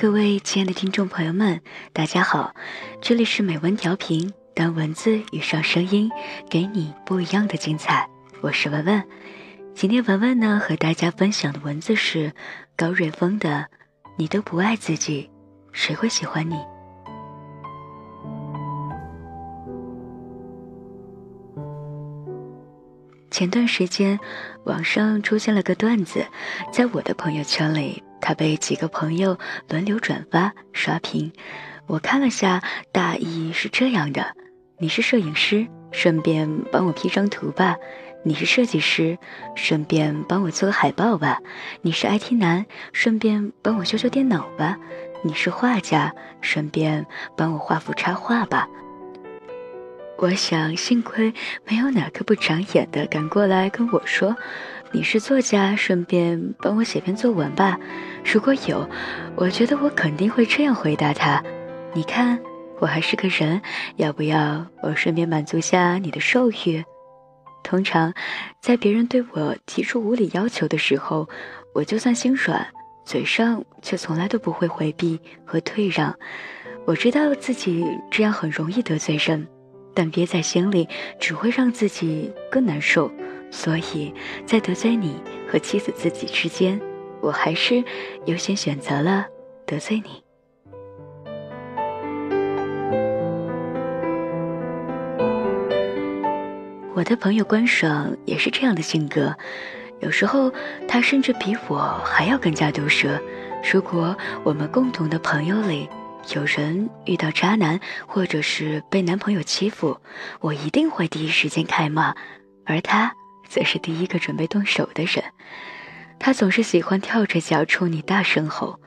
各位亲爱的听众朋友们，大家好，这里是美文调频，当文字遇上声音，给你不一样的精彩。我是文文，今天文文呢和大家分享的文字是高瑞峰的《你都不爱自己，谁会喜欢你》。前段时间，网上出现了个段子，在我的朋友圈里。他被几个朋友轮流转发刷屏，我看了下，大意是这样的：你是摄影师，顺便帮我 P 张图吧；你是设计师，顺便帮我做个海报吧；你是 IT 男，顺便帮我修修电脑吧；你是画家，顺便帮我画幅插画吧。我想，幸亏没有哪个不长眼的敢过来跟我说。你是作家，顺便帮我写篇作文吧。如果有，我觉得我肯定会这样回答他：你看，我还是个人，要不要我顺便满足下你的兽欲？通常，在别人对我提出无理要求的时候，我就算心软，嘴上却从来都不会回避和退让。我知道自己这样很容易得罪人，但憋在心里只会让自己更难受。所以在得罪你和妻子自己之间，我还是优先选择了得罪你。我的朋友关爽也是这样的性格，有时候他甚至比我还要更加毒舌。如果我们共同的朋友里有人遇到渣男，或者是被男朋友欺负，我一定会第一时间开骂，而他。则是第一个准备动手的人，他总是喜欢跳着脚冲你大声吼：“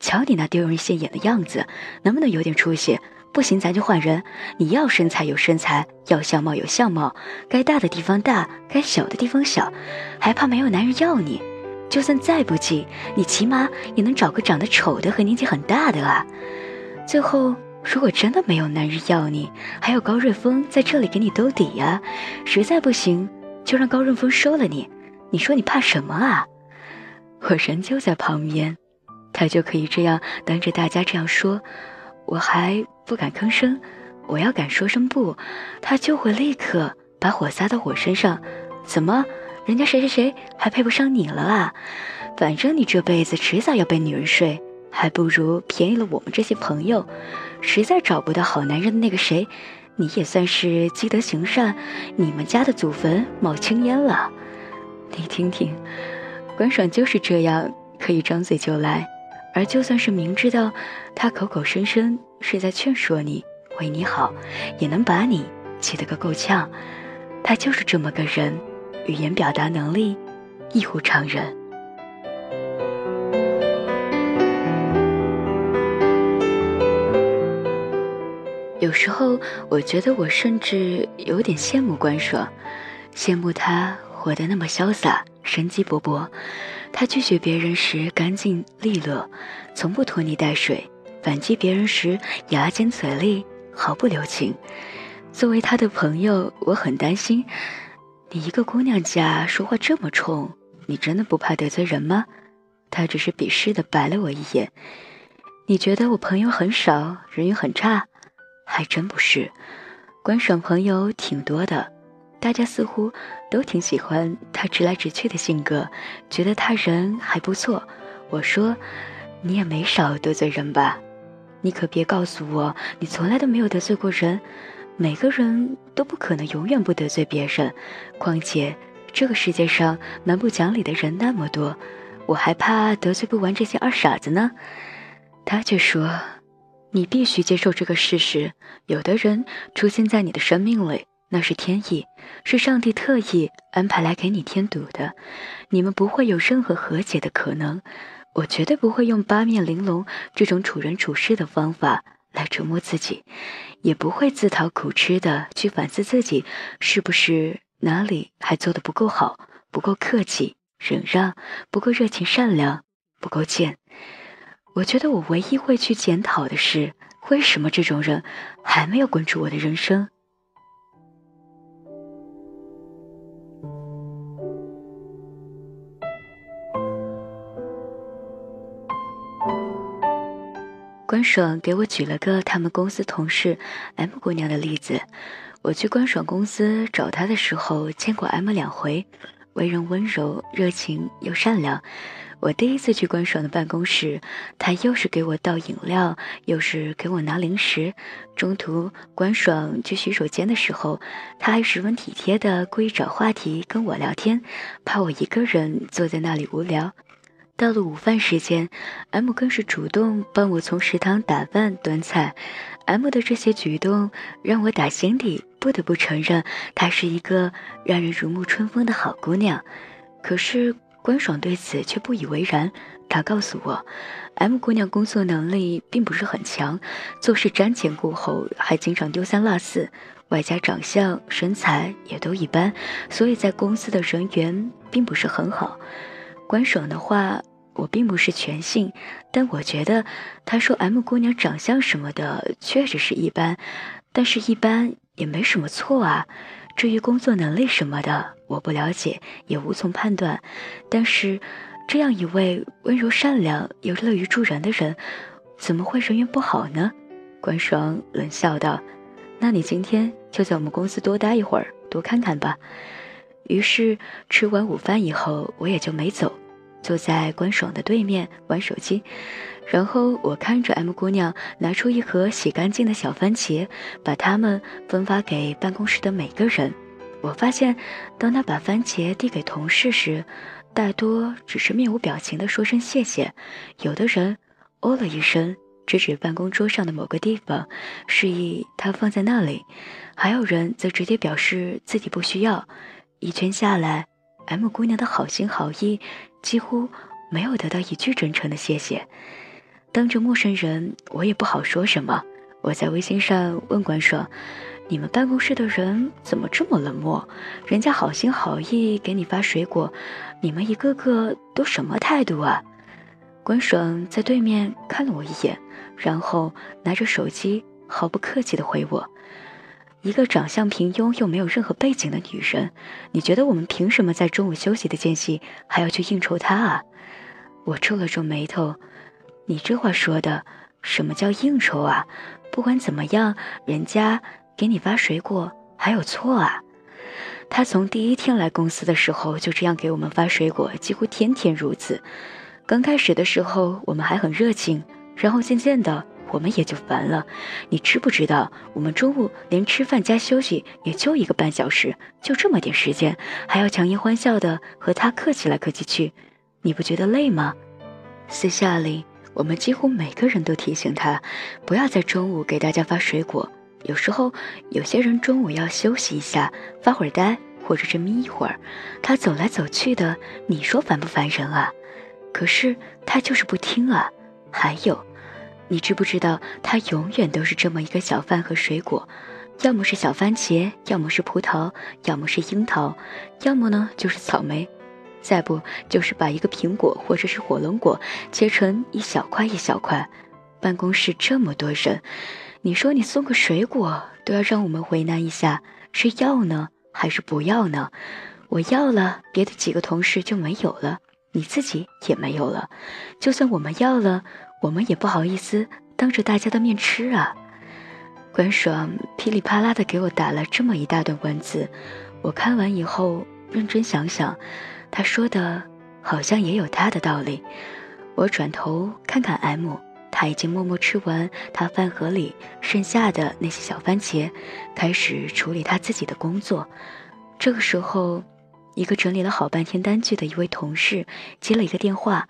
瞧你那丢人现眼的样子，能不能有点出息？不行，咱就换人。你要身材有身材，要相貌有相貌，该大的地方大，该小的地方小，还怕没有男人要你？就算再不济，你起码也能找个长得丑的和年纪很大的啊！最后，如果真的没有男人要你，还有高瑞峰在这里给你兜底呀，实在不行。”就让高润峰收了你，你说你怕什么啊？我人就在旁边，他就可以这样当着大家这样说，我还不敢吭声。我要敢说声不，他就会立刻把火撒到我身上。怎么，人家谁谁谁还配不上你了啊？反正你这辈子迟早要被女人睡，还不如便宜了我们这些朋友。实在找不到好男人的那个谁。你也算是积德行善，你们家的祖坟冒青烟了。你听听，关爽就是这样，可以张嘴就来。而就算是明知道他口口声声是在劝说你，为你好，也能把你气得个够呛。他就是这么个人，语言表达能力异乎常人。有时候，我觉得我甚至有点羡慕关爽，羡慕他活得那么潇洒、生机勃勃。他拒绝别人时干净利落，从不拖泥带水；反击别人时牙尖嘴利，毫不留情。作为他的朋友，我很担心，你一个姑娘家说话这么冲，你真的不怕得罪人吗？他只是鄙视的白了我一眼。你觉得我朋友很少，人缘很差？还真不是，观赏朋友挺多的，大家似乎都挺喜欢他直来直去的性格，觉得他人还不错。我说，你也没少得罪人吧？你可别告诉我你从来都没有得罪过人。每个人都不可能永远不得罪别人，况且这个世界上蛮不讲理的人那么多，我还怕得罪不完这些二傻子呢。他却说。你必须接受这个事实：有的人出现在你的生命里，那是天意，是上帝特意安排来给你添堵的。你们不会有任何和解的可能。我绝对不会用八面玲珑这种处人处事的方法来折磨自己，也不会自讨苦吃的去反思自己是不是哪里还做的不够好，不够客气、忍让，不够热情、善良，不够贱。我觉得我唯一会去检讨的是，为什么这种人还没有关注我的人生？关爽给我举了个他们公司同事 M 姑娘的例子。我去关爽公司找她的时候，见过 M 两回，为人温柔、热情又善良。我第一次去关爽的办公室，他又是给我倒饮料，又是给我拿零食。中途关爽去洗手间的时候，他还十分体贴的故意找话题跟我聊天，怕我一个人坐在那里无聊。到了午饭时间，M 更是主动帮我从食堂打饭端菜。M 的这些举动让我打心底不得不承认，她是一个让人如沐春风的好姑娘。可是。关爽对此却不以为然，他告诉我，M 姑娘工作能力并不是很强，做事瞻前顾后，还经常丢三落四，外加长相身材也都一般，所以在公司的人缘并不是很好。关爽的话我并不是全信，但我觉得他说 M 姑娘长相什么的确实是一般，但是一般也没什么错啊。至于工作能力什么的，我不了解，也无从判断。但是，这样一位温柔善良又乐于助人的人，怎么会人缘不好呢？关爽冷笑道：“那你今天就在我们公司多待一会儿，多看看吧。”于是吃完午饭以后，我也就没走，坐在关爽的对面玩手机。然后我看着 M 姑娘拿出一盒洗干净的小番茄，把它们分发给办公室的每个人。我发现，当他把番茄递给同事时，大多只是面无表情地说声谢谢。有的人哦了一声，指指办公桌上的某个地方，示意他放在那里；还有人则直接表示自己不需要。一圈下来，M 姑娘的好心好意几乎没有得到一句真诚的谢谢。当着陌生人，我也不好说什么。我在微信上问关爽：“你们办公室的人怎么这么冷漠？人家好心好意给你发水果，你们一个个都什么态度啊？”关爽在对面看了我一眼，然后拿着手机毫不客气地回我：“一个长相平庸又没有任何背景的女人，你觉得我们凭什么在中午休息的间隙还要去应酬她啊？”我皱了皱眉头。你这话说的，什么叫应酬啊？不管怎么样，人家给你发水果还有错啊？他从第一天来公司的时候就这样给我们发水果，几乎天天如此。刚开始的时候我们还很热情，然后渐渐的我们也就烦了。你知不知道，我们中午连吃饭加休息也就一个半小时，就这么点时间，还要强颜欢笑的和他客气来客气去，你不觉得累吗？私下里。我们几乎每个人都提醒他，不要在中午给大家发水果。有时候有些人中午要休息一下，发会儿呆，或者是眯一会儿。他走来走去的，你说烦不烦人啊？可是他就是不听啊。还有，你知不知道，他永远都是这么一个小饭和水果，要么是小番茄，要么是葡萄，要么是樱桃，要么呢就是草莓。再不就是把一个苹果或者是火龙果切成一小块一小块。办公室这么多人，你说你送个水果都要让我们为难一下，是要呢还是不要呢？我要了，别的几个同事就没有了，你自己也没有了。就算我们要了，我们也不好意思当着大家的面吃啊。关爽噼里啪啦的给我打了这么一大段文字，我看完以后认真想想。他说的，好像也有他的道理。我转头看看 M，他已经默默吃完他饭盒里剩下的那些小番茄，开始处理他自己的工作。这个时候，一个整理了好半天单据的一位同事接了一个电话，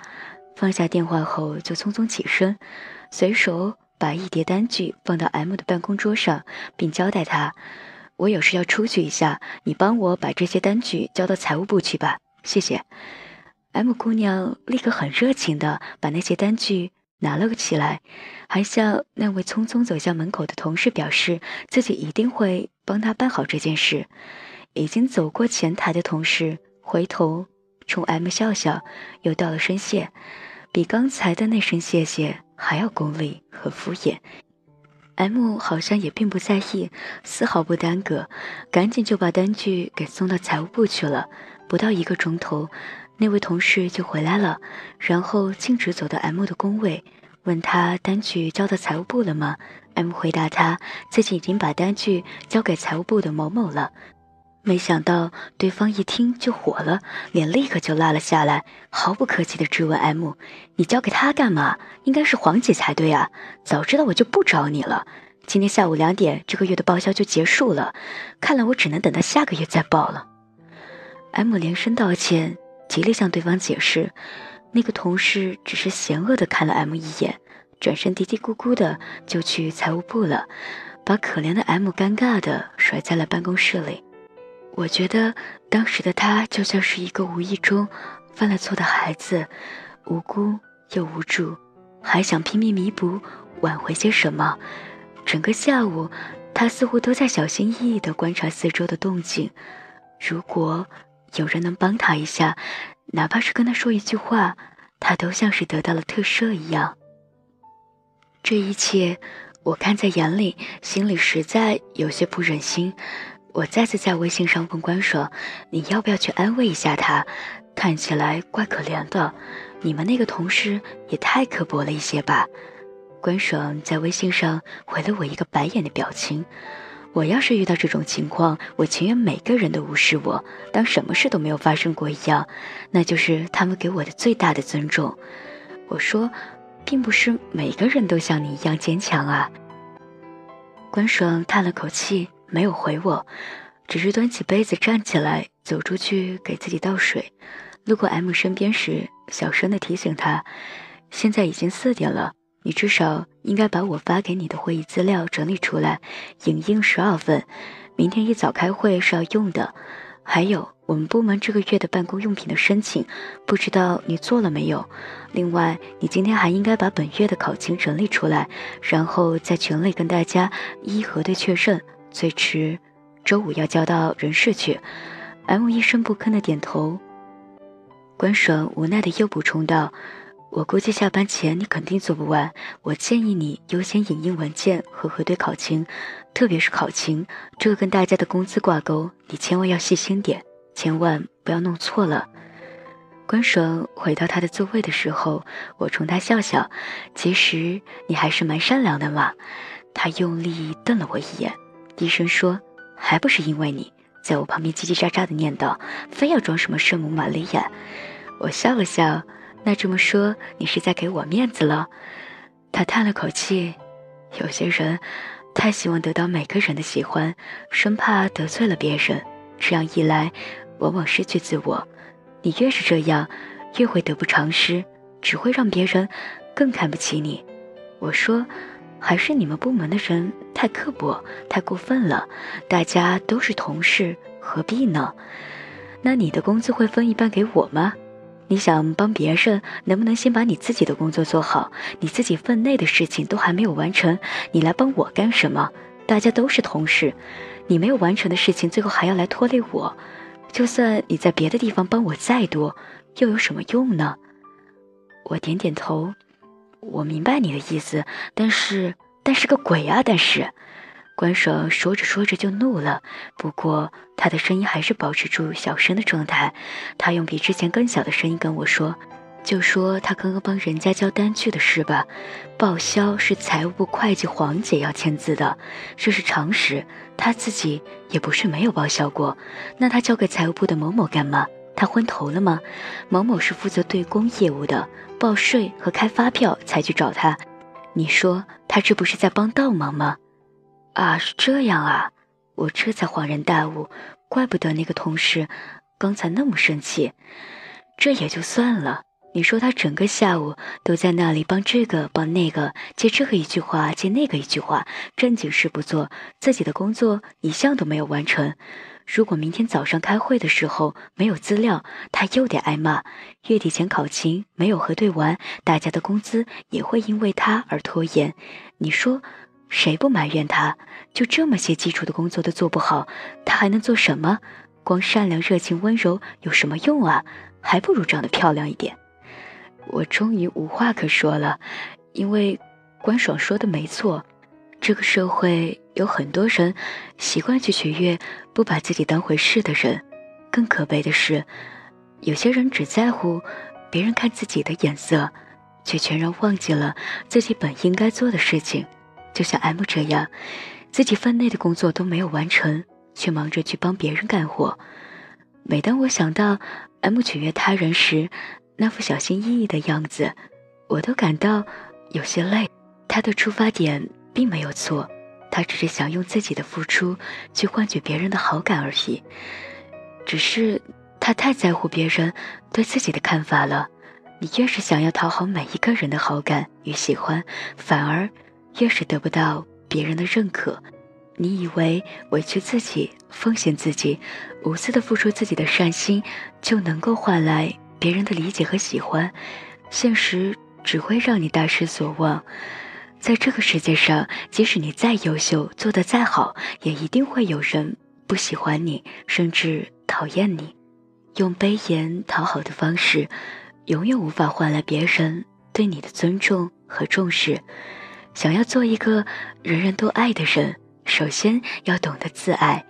放下电话后就匆匆起身，随手把一叠单据放到 M 的办公桌上，并交代他：“我有事要出去一下，你帮我把这些单据交到财务部去吧。”谢谢，M 姑娘立刻很热情的把那些单据拿了起来，还向那位匆匆走向门口的同事表示自己一定会帮他办好这件事。已经走过前台的同事回头冲 M 笑笑，又道了声谢，比刚才的那声谢谢还要功利和敷衍。M 好像也并不在意，丝毫不耽搁，赶紧就把单据给送到财务部去了。不到一个钟头，那位同事就回来了，然后径直走到 M 的工位，问他单据交到财务部了吗？M 回答他自己已经把单据交给财务部的某某了。没想到对方一听就火了，脸立刻就拉了下来，毫不客气地质问 M：“ 你交给他干嘛？应该是黄姐才对啊！早知道我就不找你了。今天下午两点，这个月的报销就结束了，看来我只能等到下个月再报了。”M 连声道歉，极力向对方解释，那个同事只是嫌恶的看了 M 一眼，转身嘀嘀咕咕的就去财务部了，把可怜的 M 尴尬的甩在了办公室里。我觉得当时的他就像是一个无意中犯了错的孩子，无辜又无助，还想拼命弥补、挽回些什么。整个下午，他似乎都在小心翼翼地观察四周的动静。如果有人能帮他一下，哪怕是跟他说一句话，他都像是得到了特赦一样。这一切，我看在眼里，心里实在有些不忍心。我再次在微信上问关爽：“你要不要去安慰一下他？看起来怪可怜的。你们那个同事也太刻薄了一些吧？”关爽在微信上回了我一个白眼的表情。我要是遇到这种情况，我情愿每个人都无视我，当什么事都没有发生过一样，那就是他们给我的最大的尊重。我说，并不是每个人都像你一样坚强啊。关爽叹了口气。没有回我，只是端起杯子站起来走出去给自己倒水。路过 M 身边时，小声的提醒他：“现在已经四点了，你至少应该把我发给你的会议资料整理出来，影印十二份，明天一早开会是要用的。还有我们部门这个月的办公用品的申请，不知道你做了没有？另外，你今天还应该把本月的考勤整理出来，然后在群里跟大家一一核对确认。”最迟周五要交到人事去。M 一声不吭的点头。关爽无奈的又补充道：“我估计下班前你肯定做不完，我建议你优先影印文件和核对考勤，特别是考勤，这个跟大家的工资挂钩，你千万要细心点，千万不要弄错了。”关爽回到他的座位的时候，我冲他笑笑：“其实你还是蛮善良的嘛。”他用力瞪了我一眼。低声说：“还不是因为你在我旁边叽叽喳喳的念叨，非要装什么圣母玛利亚。”我笑了笑，那这么说你是在给我面子了？他叹了口气：“有些人太希望得到每个人的喜欢，生怕得罪了别人，这样一来，往往失去自我。你越是这样，越会得不偿失，只会让别人更看不起你。”我说。还是你们部门的人太刻薄、太过分了。大家都是同事，何必呢？那你的工资会分一半给我吗？你想帮别人，能不能先把你自己的工作做好？你自己分内的事情都还没有完成，你来帮我干什么？大家都是同事，你没有完成的事情，最后还要来拖累我。就算你在别的地方帮我再多，又有什么用呢？我点点头。我明白你的意思，但是，但是个鬼啊！但是，关爽说着说着就怒了。不过，他的声音还是保持住小声的状态。他用比之前更小的声音跟我说：“就说他刚刚帮人家交单据的事吧。报销是财务部会计黄姐要签字的，这是常识。他自己也不是没有报销过。那他交给财务部的某某干嘛？他昏头了吗？某某是负责对公业务的。”报税和开发票才去找他，你说他这不是在帮倒忙吗？啊，是这样啊，我这才恍然大悟，怪不得那个同事刚才那么生气。这也就算了，你说他整个下午都在那里帮这个帮那个，接这个一句话接那个一句话，正经事不做，自己的工作一项都没有完成。如果明天早上开会的时候没有资料，他又得挨骂。月底前考勤没有核对完，大家的工资也会因为他而拖延。你说，谁不埋怨他？就这么些基础的工作都做不好，他还能做什么？光善良、热情、温柔有什么用啊？还不如长得漂亮一点。我终于无话可说了，因为关爽说的没错。这个社会有很多人习惯去取悦不把自己当回事的人，更可悲的是，有些人只在乎别人看自己的眼色，却全然忘记了自己本应该做的事情。就像 M 这样，自己分内的工作都没有完成，却忙着去帮别人干活。每当我想到 M 取悦他人时那副小心翼翼的样子，我都感到有些累。他的出发点并没有错，他只是想用自己的付出去换取别人的好感而已。只是他太在乎别人对自己的看法了。你越是想要讨好每一个人的好感与喜欢，反而越是得不到别人的认可。你以为委屈自己、奉献自己、无私的付出自己的善心，就能够换来别人的理解和喜欢？现实只会让你大失所望。在这个世界上，即使你再优秀，做得再好，也一定会有人不喜欢你，甚至讨厌你。用卑言讨好的方式，永远无法换来别人对你的尊重和重视。想要做一个人人都爱的人。首先要懂得自爱，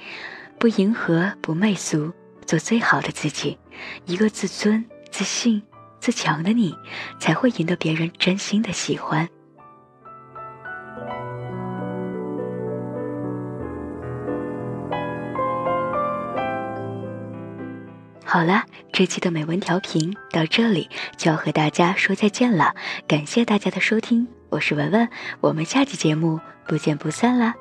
不迎合，不媚俗，做最好的自己。一个自尊、自信、自强的你，才会赢得别人真心的喜欢。好了，这期的美文调频到这里就要和大家说再见了。感谢大家的收听，我是文文，我们下期节目不见不散啦。